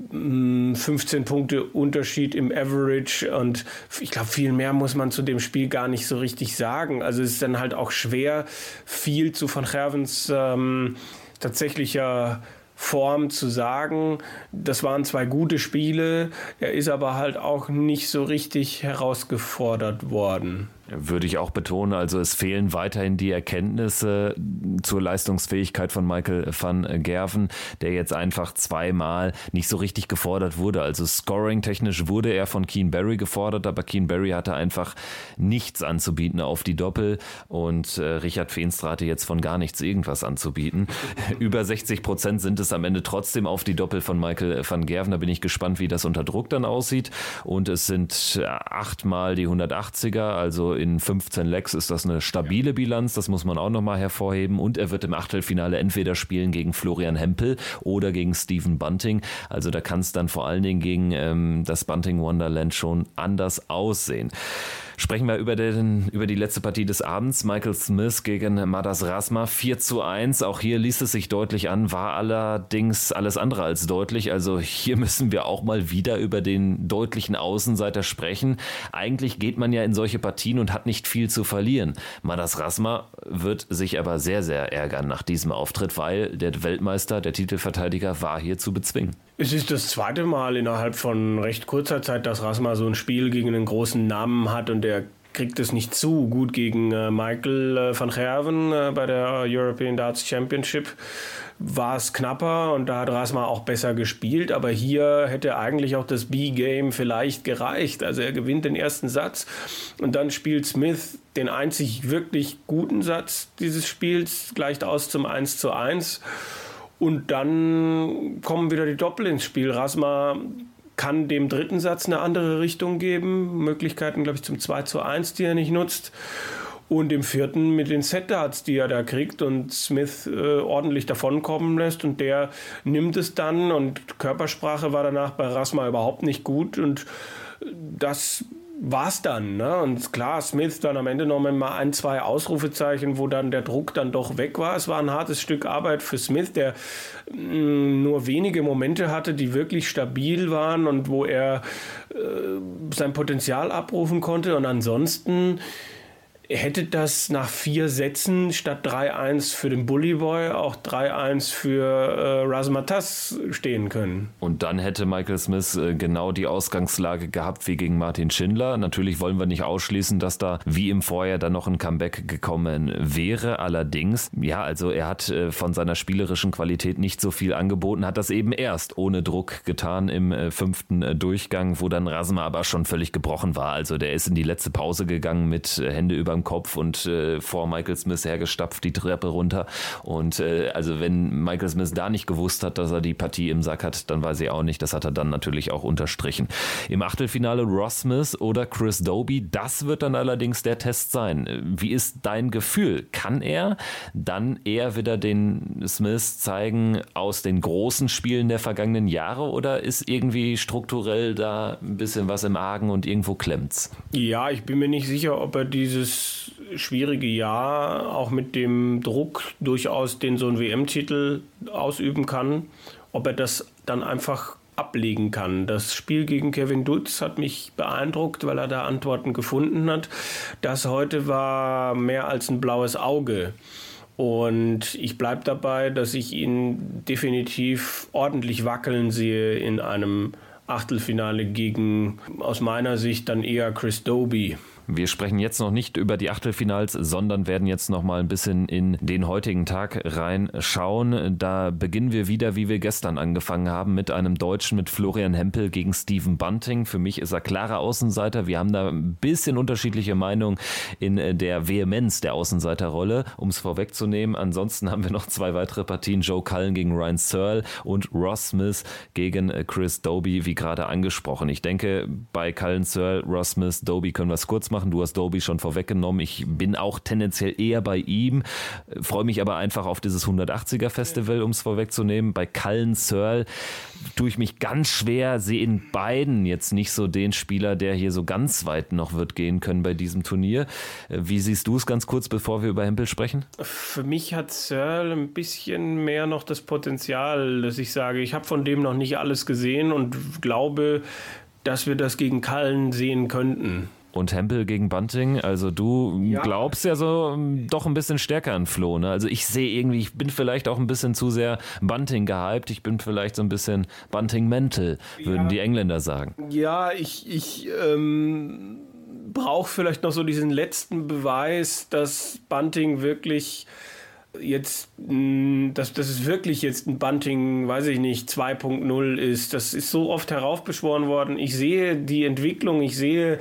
15 Punkte Unterschied im Average und ich glaube, viel mehr muss man zu dem Spiel gar nicht so richtig sagen. Also es ist dann halt auch schwer, viel zu Van Gervens ähm, tatsächlicher Form zu sagen. Das waren zwei gute Spiele. Er ist aber halt auch nicht so richtig herausgefordert worden. Würde ich auch betonen. Also es fehlen weiterhin die Erkenntnisse zur Leistungsfähigkeit von Michael van Gerven, der jetzt einfach zweimal nicht so richtig gefordert wurde. Also scoring-technisch wurde er von Keen Barry gefordert, aber Keen Barry hatte einfach nichts anzubieten auf die Doppel und äh, Richard Feenstra hatte jetzt von gar nichts irgendwas anzubieten. Über 60 Prozent sind es am Ende trotzdem auf die Doppel von Michael van Gerven. Da bin ich gespannt, wie das unter Druck dann aussieht. Und es sind achtmal die 180er, also in 15 Lecks ist das eine stabile Bilanz, das muss man auch nochmal hervorheben. Und er wird im Achtelfinale entweder spielen gegen Florian Hempel oder gegen Stephen Bunting. Also da kann es dann vor allen Dingen gegen ähm, das Bunting Wonderland schon anders aussehen. Sprechen wir über, den, über die letzte Partie des Abends. Michael Smith gegen Madas Rasma 4 zu 1. Auch hier ließ es sich deutlich an, war allerdings alles andere als deutlich. Also hier müssen wir auch mal wieder über den deutlichen Außenseiter sprechen. Eigentlich geht man ja in solche Partien und hat nicht viel zu verlieren. Madas Rasma wird sich aber sehr, sehr ärgern nach diesem Auftritt, weil der Weltmeister, der Titelverteidiger, war hier zu bezwingen. Es ist das zweite Mal innerhalb von recht kurzer Zeit, dass Rasma so ein Spiel gegen einen großen Namen hat und der kriegt es nicht zu gut gegen äh, Michael äh, van Gerven äh, bei der European Darts Championship. War es knapper und da hat Rasma auch besser gespielt, aber hier hätte eigentlich auch das B-Game vielleicht gereicht. Also er gewinnt den ersten Satz und dann spielt Smith den einzig wirklich guten Satz dieses Spiels, gleicht aus zum 1 zu 1. Und dann kommen wieder die Doppel ins Spiel. Rasma kann dem dritten Satz eine andere Richtung geben. Möglichkeiten, glaube ich, zum 2 zu 1, die er nicht nutzt. Und im vierten mit den Set-Darts, die er da kriegt und Smith äh, ordentlich davonkommen lässt. Und der nimmt es dann. Und Körpersprache war danach bei Rasma überhaupt nicht gut. Und das war's dann. Ne? Und klar, Smith dann am Ende noch mal ein, zwei Ausrufezeichen, wo dann der Druck dann doch weg war. Es war ein hartes Stück Arbeit für Smith, der mh, mm, nur wenige Momente hatte, die wirklich stabil waren und wo er äh, sein Potenzial abrufen konnte. Und ansonsten hätte das nach vier Sätzen statt 3-1 für den Bully Boy auch 3-1 für äh, Razmatas stehen können. Und dann hätte Michael Smith äh, genau die Ausgangslage gehabt wie gegen Martin Schindler. Natürlich wollen wir nicht ausschließen, dass da wie im Vorjahr dann noch ein Comeback gekommen wäre. Allerdings, ja, also er hat äh, von seiner spielerischen Qualität nicht so viel angeboten, hat das eben erst ohne Druck getan im äh, fünften äh, Durchgang, wo dann Rasma aber schon völlig gebrochen war. Also der ist in die letzte Pause gegangen mit äh, Hände über am Kopf und äh, vor Michael Smith hergestapft die Treppe runter. Und äh, also wenn Michael Smith da nicht gewusst hat, dass er die Partie im Sack hat, dann weiß ich auch nicht. Das hat er dann natürlich auch unterstrichen. Im Achtelfinale Ross Smith oder Chris Doby, das wird dann allerdings der Test sein. Wie ist dein Gefühl? Kann er dann eher wieder den Smith zeigen aus den großen Spielen der vergangenen Jahre oder ist irgendwie strukturell da ein bisschen was im Argen und irgendwo klemmt's? Ja, ich bin mir nicht sicher, ob er dieses schwierige Jahr auch mit dem Druck durchaus den so ein WM-Titel ausüben kann, ob er das dann einfach ablegen kann. Das Spiel gegen Kevin Dutz hat mich beeindruckt, weil er da Antworten gefunden hat. Das heute war mehr als ein blaues Auge. Und ich bleibe dabei, dass ich ihn definitiv ordentlich wackeln sehe in einem Achtelfinale gegen aus meiner Sicht dann eher Chris Doby. Wir sprechen jetzt noch nicht über die Achtelfinals, sondern werden jetzt noch mal ein bisschen in den heutigen Tag reinschauen. Da beginnen wir wieder, wie wir gestern angefangen haben, mit einem Deutschen mit Florian Hempel gegen Steven Bunting. Für mich ist er klarer Außenseiter. Wir haben da ein bisschen unterschiedliche Meinungen in der Vehemenz der Außenseiterrolle, um es vorwegzunehmen. Ansonsten haben wir noch zwei weitere Partien: Joe Cullen gegen Ryan Searle und Ross Smith gegen Chris Doby, wie gerade angesprochen. Ich denke, bei Cullen Searle, Ross Smith, Doby können wir es kurz machen. Du hast Doby schon vorweggenommen. Ich bin auch tendenziell eher bei ihm, freue mich aber einfach auf dieses 180er Festival, um es vorwegzunehmen. Bei Cullen Searle tue ich mich ganz schwer, sehe in beiden jetzt nicht so den Spieler, der hier so ganz weit noch wird gehen können bei diesem Turnier. Wie siehst du es ganz kurz, bevor wir über Hempel sprechen? Für mich hat Searle ein bisschen mehr noch das Potenzial, dass ich sage, ich habe von dem noch nicht alles gesehen und glaube, dass wir das gegen Kallen sehen könnten und Hempel gegen Bunting. Also du ja. glaubst ja so ähm, doch ein bisschen stärker an Flo. Ne? Also ich sehe irgendwie, ich bin vielleicht auch ein bisschen zu sehr Bunting gehypt. Ich bin vielleicht so ein bisschen Bunting mental, würden ja. die Engländer sagen. Ja, ich, ich ähm, brauche vielleicht noch so diesen letzten Beweis, dass Bunting wirklich jetzt, dass, dass es wirklich jetzt ein Bunting, weiß ich nicht, 2.0 ist. Das ist so oft heraufbeschworen worden. Ich sehe die Entwicklung, ich sehe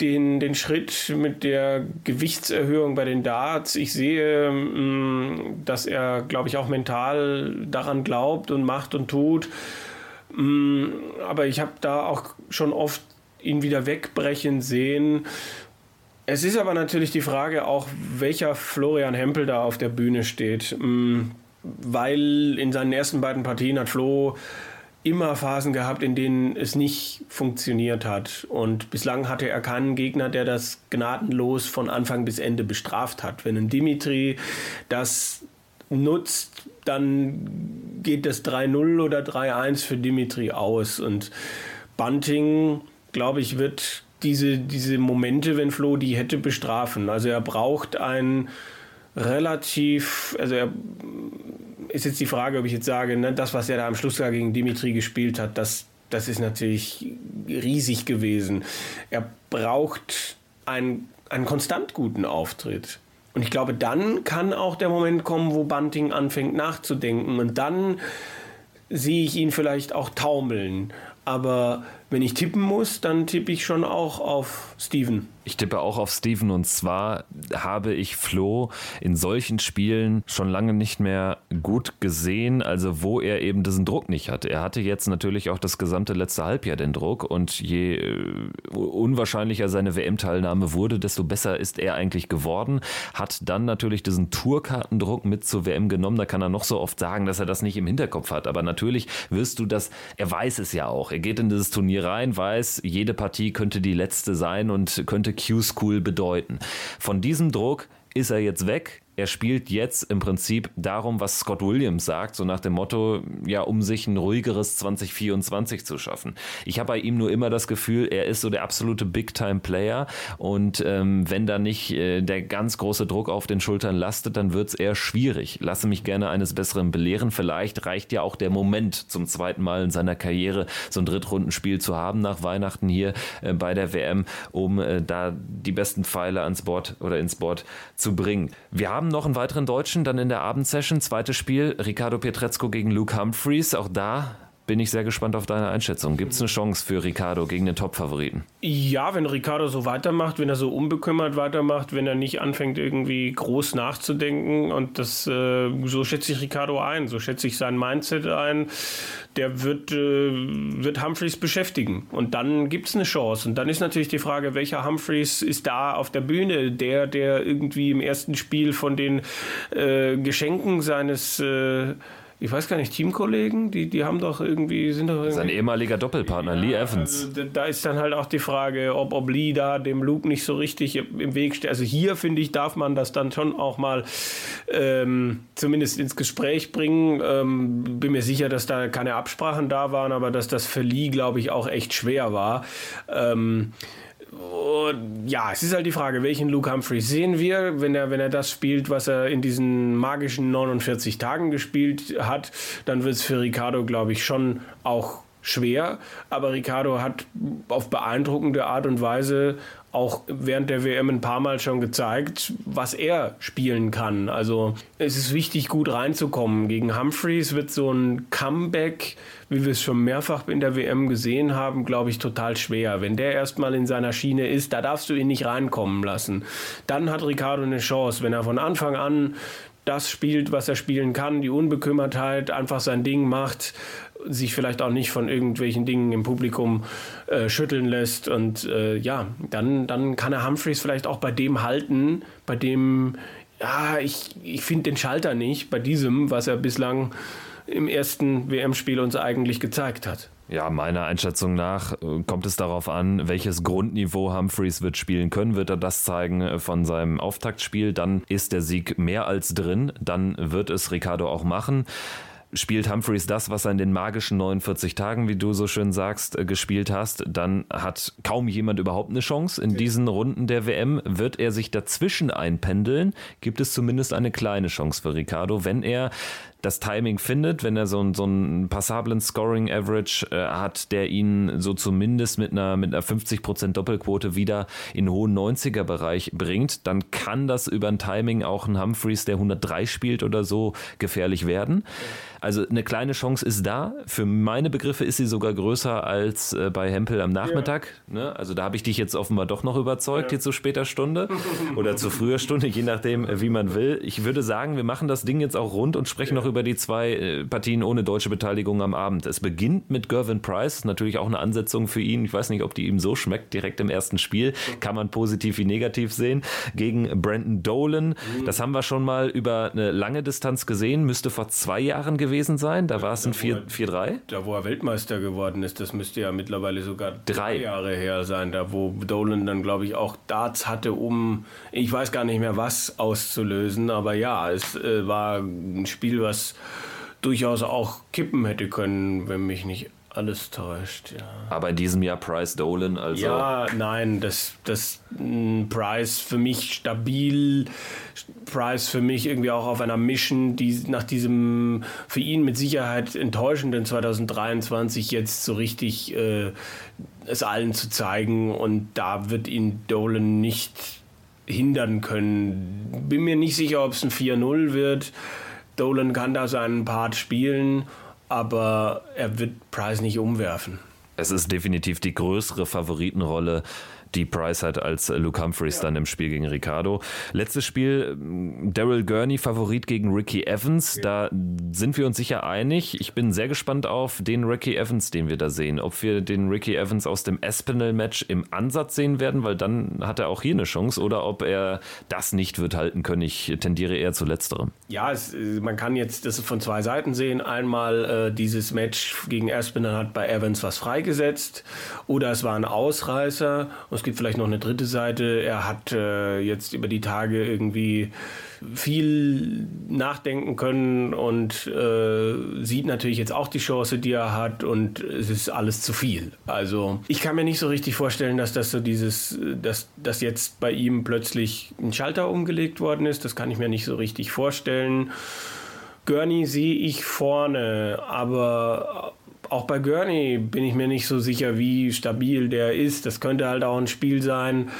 den, den Schritt mit der Gewichtserhöhung bei den Darts. Ich sehe, mm, dass er, glaube ich, auch mental daran glaubt und macht und tut. Mm, aber ich habe da auch schon oft ihn wieder wegbrechen sehen. Es ist aber natürlich die Frage auch, welcher Florian Hempel da auf der Bühne steht. Mm, weil in seinen ersten beiden Partien hat Flo immer Phasen gehabt, in denen es nicht funktioniert hat. Und bislang hatte er keinen Gegner, der das gnadenlos von Anfang bis Ende bestraft hat. Wenn ein Dimitri das nutzt, dann geht das 3-0 oder 3-1 für Dimitri aus. Und Bunting, glaube ich, wird diese, diese Momente, wenn Flo die hätte, bestrafen. Also er braucht ein relativ, also er ist jetzt die Frage, ob ich jetzt sage, ne, das, was er da am Schluss gegen Dimitri gespielt hat, das, das ist natürlich riesig gewesen. Er braucht einen, einen konstant guten Auftritt. Und ich glaube, dann kann auch der Moment kommen, wo Bunting anfängt nachzudenken. Und dann sehe ich ihn vielleicht auch taumeln. Aber wenn ich tippen muss, dann tippe ich schon auch auf Steven. Ich tippe auch auf Steven und zwar habe ich Flo in solchen Spielen schon lange nicht mehr gut gesehen, also wo er eben diesen Druck nicht hatte. Er hatte jetzt natürlich auch das gesamte letzte Halbjahr den Druck und je äh, unwahrscheinlicher seine WM-Teilnahme wurde, desto besser ist er eigentlich geworden. Hat dann natürlich diesen Tourkartendruck mit zur WM genommen. Da kann er noch so oft sagen, dass er das nicht im Hinterkopf hat. Aber natürlich wirst du das, er weiß es ja auch. Er geht in dieses Turnier rein, weiß, jede Partie könnte die letzte sein und könnte Q-School bedeuten. Von diesem Druck ist er jetzt weg er spielt jetzt im Prinzip darum, was Scott Williams sagt, so nach dem Motto, ja, um sich ein ruhigeres 2024 zu schaffen. Ich habe bei ihm nur immer das Gefühl, er ist so der absolute Big-Time-Player und ähm, wenn da nicht äh, der ganz große Druck auf den Schultern lastet, dann wird es eher schwierig. Lasse mich gerne eines Besseren belehren. Vielleicht reicht ja auch der Moment zum zweiten Mal in seiner Karriere, so ein Drittrundenspiel zu haben nach Weihnachten hier äh, bei der WM, um äh, da die besten Pfeile ans Board oder ins Board zu bringen. Wir haben noch einen weiteren Deutschen dann in der Abendsession. Zweites Spiel, Ricardo Pietrezco gegen Luke Humphreys. Auch da bin ich sehr gespannt auf deine Einschätzung. Gibt es eine Chance für Ricardo gegen den Top-Favoriten? Ja, wenn Ricardo so weitermacht, wenn er so unbekümmert weitermacht, wenn er nicht anfängt, irgendwie groß nachzudenken. Und das, äh, so schätze ich Ricardo ein, so schätze ich sein Mindset ein. Der wird, äh, wird Humphreys beschäftigen. Und dann gibt es eine Chance. Und dann ist natürlich die Frage, welcher Humphreys ist da auf der Bühne? Der, der irgendwie im ersten Spiel von den äh, Geschenken seines äh, ich weiß gar nicht, Teamkollegen, die, die haben doch irgendwie, sind doch irgendwie. Sein ehemaliger Doppelpartner, ja, Lee Evans. Also da ist dann halt auch die Frage, ob, ob Lee da dem Luke nicht so richtig im Weg steht. Also hier, finde ich, darf man das dann schon auch mal ähm, zumindest ins Gespräch bringen. Ähm, bin mir sicher, dass da keine Absprachen da waren, aber dass das für Lee, glaube ich, auch echt schwer war. Ähm, ja, es ist halt die Frage, welchen Luke Humphreys sehen wir, wenn er, wenn er das spielt, was er in diesen magischen 49 Tagen gespielt hat, dann wird es für Ricardo, glaube ich, schon auch schwer. Aber Ricardo hat auf beeindruckende Art und Weise auch während der WM ein paar Mal schon gezeigt, was er spielen kann. Also es ist wichtig, gut reinzukommen. Gegen Humphreys wird so ein Comeback, wie wir es schon mehrfach in der WM gesehen haben, glaube ich, total schwer. Wenn der erstmal in seiner Schiene ist, da darfst du ihn nicht reinkommen lassen. Dann hat Ricardo eine Chance, wenn er von Anfang an das spielt, was er spielen kann, die Unbekümmertheit, einfach sein Ding macht, sich vielleicht auch nicht von irgendwelchen Dingen im Publikum äh, schütteln lässt. Und äh, ja, dann, dann kann er Humphreys vielleicht auch bei dem halten, bei dem, ja, ich, ich finde den Schalter nicht, bei diesem, was er bislang im ersten WM-Spiel uns eigentlich gezeigt hat. Ja, meiner Einschätzung nach äh, kommt es darauf an, welches Grundniveau Humphreys wird spielen können. Wird er das zeigen äh, von seinem Auftaktspiel, dann ist der Sieg mehr als drin. Dann wird es Ricardo auch machen spielt Humphreys das, was er in den magischen 49 Tagen, wie du so schön sagst, äh, gespielt hast, dann hat kaum jemand überhaupt eine Chance. In diesen Runden der WM wird er sich dazwischen einpendeln, gibt es zumindest eine kleine Chance für Ricardo, wenn er das Timing findet, wenn er so, einen, so einen passablen Scoring Average äh, hat, der ihn so zumindest mit einer, mit einer 50% Doppelquote wieder in den hohen 90er Bereich bringt, dann kann das über ein Timing auch ein Humphreys, der 103 spielt oder so, gefährlich werden. Also eine kleine Chance ist da. Für meine Begriffe ist sie sogar größer als äh, bei Hempel am Nachmittag. Ja. Ne? Also da habe ich dich jetzt offenbar doch noch überzeugt, ja. hier zu später Stunde oder zu früher Stunde, je nachdem, äh, wie man will. Ich würde sagen, wir machen das Ding jetzt auch rund und sprechen ja. noch über die zwei äh, Partien ohne deutsche Beteiligung am Abend. Es beginnt mit Gervin Price, natürlich auch eine Ansetzung für ihn. Ich weiß nicht, ob die ihm so schmeckt, direkt im ersten Spiel. Kann man positiv wie negativ sehen. Gegen Brandon Dolan. Das haben wir schon mal über eine lange Distanz gesehen. Müsste vor zwei Jahren gewesen sein. Da war es ein 4-3. Da, wo er Weltmeister geworden ist, das müsste ja mittlerweile sogar drei Jahre her sein. Da, wo Dolan dann, glaube ich, auch Darts hatte, um, ich weiß gar nicht mehr was auszulösen. Aber ja, es äh, war ein Spiel, was durchaus auch kippen hätte können, wenn mich nicht alles täuscht, ja. Aber in diesem Jahr Price Dolan, also. Ja, nein, das, das Price für mich stabil, Price für mich irgendwie auch auf einer Mission, die nach diesem für ihn mit Sicherheit enttäuschenden 2023 jetzt so richtig äh, es allen zu zeigen und da wird ihn Dolan nicht hindern können. Bin mir nicht sicher, ob es ein 4-0 wird. Dolan kann da seinen Part spielen aber er wird Price nicht umwerfen. Es ist definitiv die größere Favoritenrolle die Price hat als Luke Humphreys ja. dann im Spiel gegen Ricardo. Letztes Spiel, Daryl Gurney Favorit gegen Ricky Evans. Ja. Da sind wir uns sicher einig. Ich bin sehr gespannt auf den Ricky Evans, den wir da sehen. Ob wir den Ricky Evans aus dem Espinel-Match im Ansatz sehen werden, weil dann hat er auch hier eine Chance, oder ob er das nicht wird halten können. Ich tendiere eher zu letzterem. Ja, es, man kann jetzt das von zwei Seiten sehen. Einmal äh, dieses Match gegen Espinel hat bei Evans was freigesetzt oder es war ein Ausreißer. Und es gibt vielleicht noch eine dritte Seite. Er hat äh, jetzt über die Tage irgendwie viel nachdenken können und äh, sieht natürlich jetzt auch die Chance, die er hat und es ist alles zu viel. Also ich kann mir nicht so richtig vorstellen, dass das so dieses, dass, dass jetzt bei ihm plötzlich ein Schalter umgelegt worden ist. Das kann ich mir nicht so richtig vorstellen. Gurney sehe ich vorne, aber auch bei Gurney bin ich mir nicht so sicher, wie stabil der ist. Das könnte halt auch ein Spiel sein,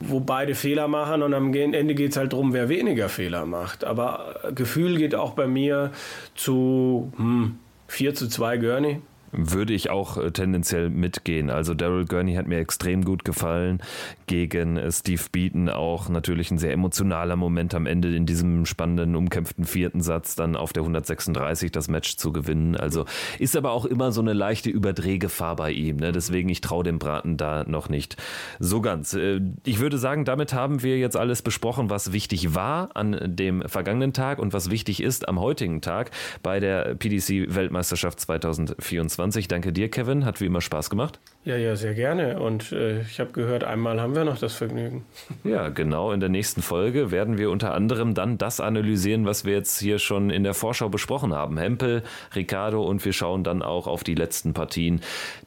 wo beide Fehler machen und am Ende geht es halt darum, wer weniger Fehler macht. Aber Gefühl geht auch bei mir zu hm, 4 zu 2 Gurney. Würde ich auch äh, tendenziell mitgehen. Also Daryl Gurney hat mir extrem gut gefallen. Gegen äh, Steve Beaton auch natürlich ein sehr emotionaler Moment am Ende in diesem spannenden, umkämpften vierten Satz dann auf der 136 das Match zu gewinnen. Also ist aber auch immer so eine leichte Überdrehgefahr bei ihm. Ne? Deswegen, ich traue dem Braten da noch nicht so ganz. Äh, ich würde sagen, damit haben wir jetzt alles besprochen, was wichtig war an dem vergangenen Tag und was wichtig ist am heutigen Tag bei der PDC Weltmeisterschaft 2024. 2020. Danke dir, Kevin. Hat wie immer Spaß gemacht. Ja, ja, sehr gerne. Und äh, ich habe gehört, einmal haben wir noch das Vergnügen. Ja, genau. In der nächsten Folge werden wir unter anderem dann das analysieren, was wir jetzt hier schon in der Vorschau besprochen haben. Hempel, Ricardo und wir schauen dann auch auf die letzten Partien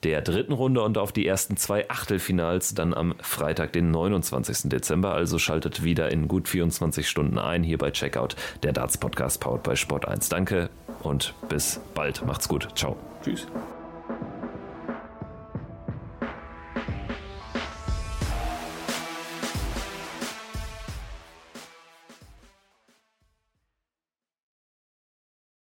der dritten Runde und auf die ersten zwei Achtelfinals dann am Freitag, den 29. Dezember. Also schaltet wieder in gut 24 Stunden ein hier bei Checkout, der Darts Podcast powered bei Sport 1. Danke und bis bald. Macht's gut. Ciao. Tschüss.